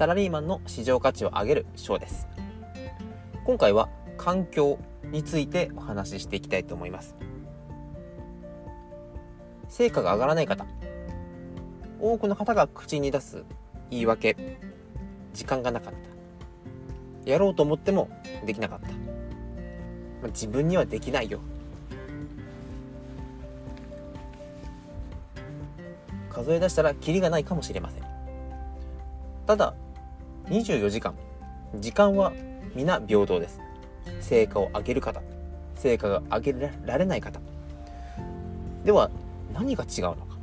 サラリーマンの市場価値を上げる章です。今回は環境についてお話ししていきたいと思います。成果が上がらない方。多くの方が口に出す言い訳。時間がなかった。やろうと思ってもできなかった、まあ、自分にはできないよ。数え出したらキリがないかもしれません。ただ24時間。時間は皆平等です。成果を上げる方。成果が上げられない方。では何が違うのか。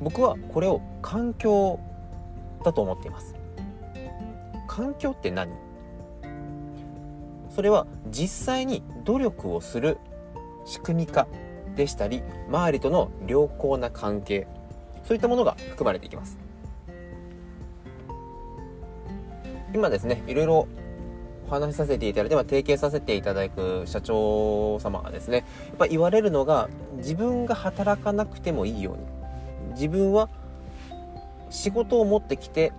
僕はこれを環境だと思っています。環境って何？それは実際に努力をする仕組み化でしたり周りとの良好な関係そういったものが含まれていきます。今ですねいろいろお話しさせていただいて、提携させていただく社長様がですねやっぱ言われるのが自分が働かなくてもいいように。自分は仕事を持ってきて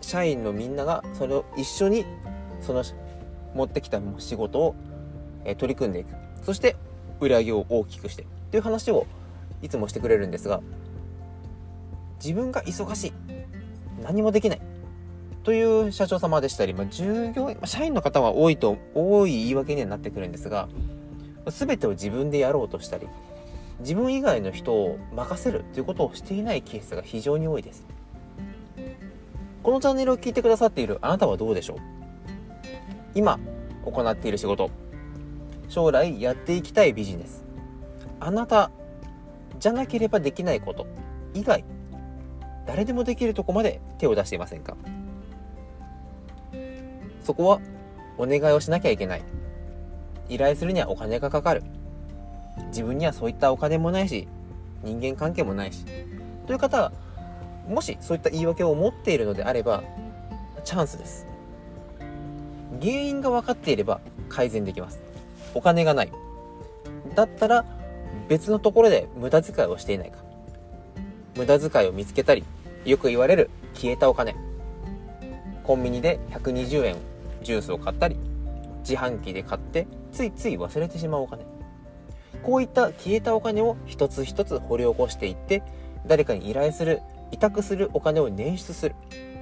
社員のみんながそれを一緒にその持ってきた仕事を取り組んでいく。そして売り上げを大きくしてという話をいつもしてくれるんですが自分が忙しい。何もできない。という社長様でしたり、まあ、従業員、社員の方は多いと、多い言い訳にはなってくるんですが、全てを自分でやろうとしたり、自分以外の人を任せるということをしていないケースが非常に多いです。このチャンネルを聞いてくださっているあなたはどうでしょう？今行っている仕事、将来やっていきたいビジネス、あなたじゃなければできないこと以外、誰でもできるとこまで手を出していませんか？そこはお願いをしなきゃいけない。依頼するにはお金がかかる。自分にはそういったお金もないし、人間関係もないし。という方は、もしそういった言い訳を持っているのであれば、チャンスです。原因が分かっていれば改善できます。お金がない。だったら別のところで無駄遣いをしていないか。無駄遣いを見つけたり、よく言われる消えたお金。コンビニで120円ジュースを買ったり自販機で買ってついつい忘れてしまうお金。こういった消えたお金を一つ一つ掘り起こしていって誰かに依頼する委託するお金を捻出する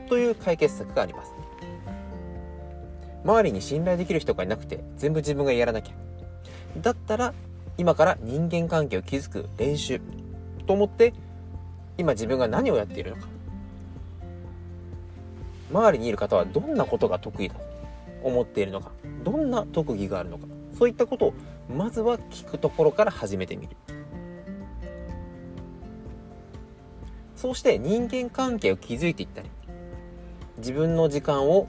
という解決策があります。周りに信頼できる人がいなくて全部自分がやらなきゃ。だったら今から人間関係を築く練習と思って今自分が何をやっているのか。周りにいる方はどんなことが得意だ？思っているのかどんな特技があるのかそういったことをまずは聞くところから始めてみる。そうして人間関係を築いていったり自分の時間を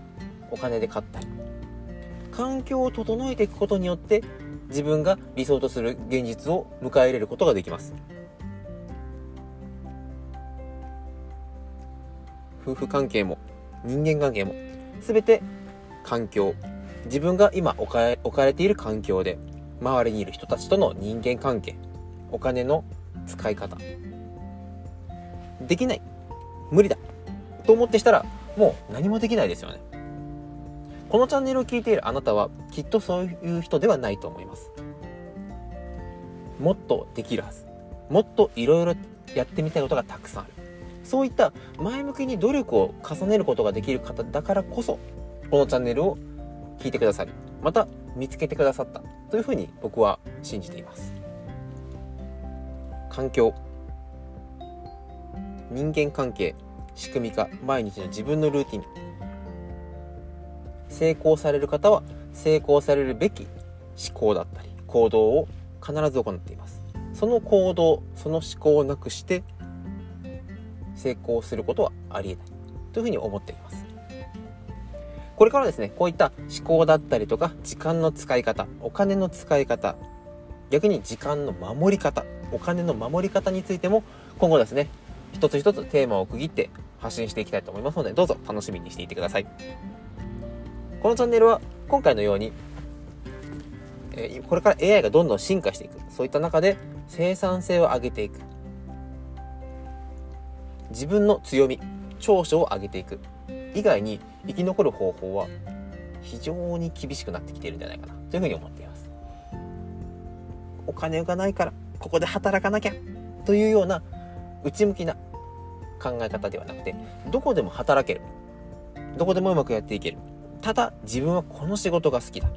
お金で買ったり環境を整えていくことによって自分が理想とする現実を迎え入れることができます。夫婦関係も人間関係も全て環境。自分が今置か置かれている環境で周りにいる人たちとの人間関係。お金の使い方。できない。無理だ。と思ってしたらもう何もできないですよね。このチャンネルを聞いているあなたはきっとそういう人ではないと思います。もっとできるはず。もっといろいろやってみたいことがたくさんある。そういった前向きに努力を重ねることができる方だからこそこのチャンネルを聞いてくださりまた見つけてくださったというふうに僕は信じています。環境。人間関係仕組み化毎日の自分のルーティン。成功される方は成功されるべき思考だったり行動を必ず行っています。その行動その思考をなくして成功することはありえない。というふうに思っています。これからですねこういった思考だったりとか時間の使い方お金の使い方逆に時間の守り方お金の守り方についても今後ですね一つ一つテーマを区切って発信していきたいと思いますのでどうぞ楽しみにしていてください。このチャンネルは今回のようにえこれから AI がどんどん進化していくそういった中で生産性を上げていく自分の強み長所を上げていく以外に生き残る方法は非常に厳しくなってきているんじゃないかな。というふうに思っています。お金がないからここで働かなきゃというような内向きな考え方ではなくてどこでも働ける。どこでもうまくやっていける。ただ自分はこの仕事が好きだ。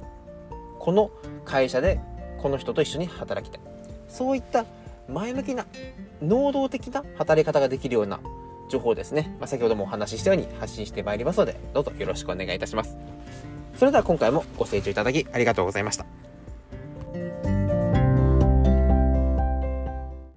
この会社でこの人と一緒に働きたい。そういった前向きな能動的な働き方ができるような情報ですね、まあ、先ほどもお話ししたように発信してまいりますのでどうぞよろしくお願いいたします。それでは今回もご清聴いただきありがとうございました。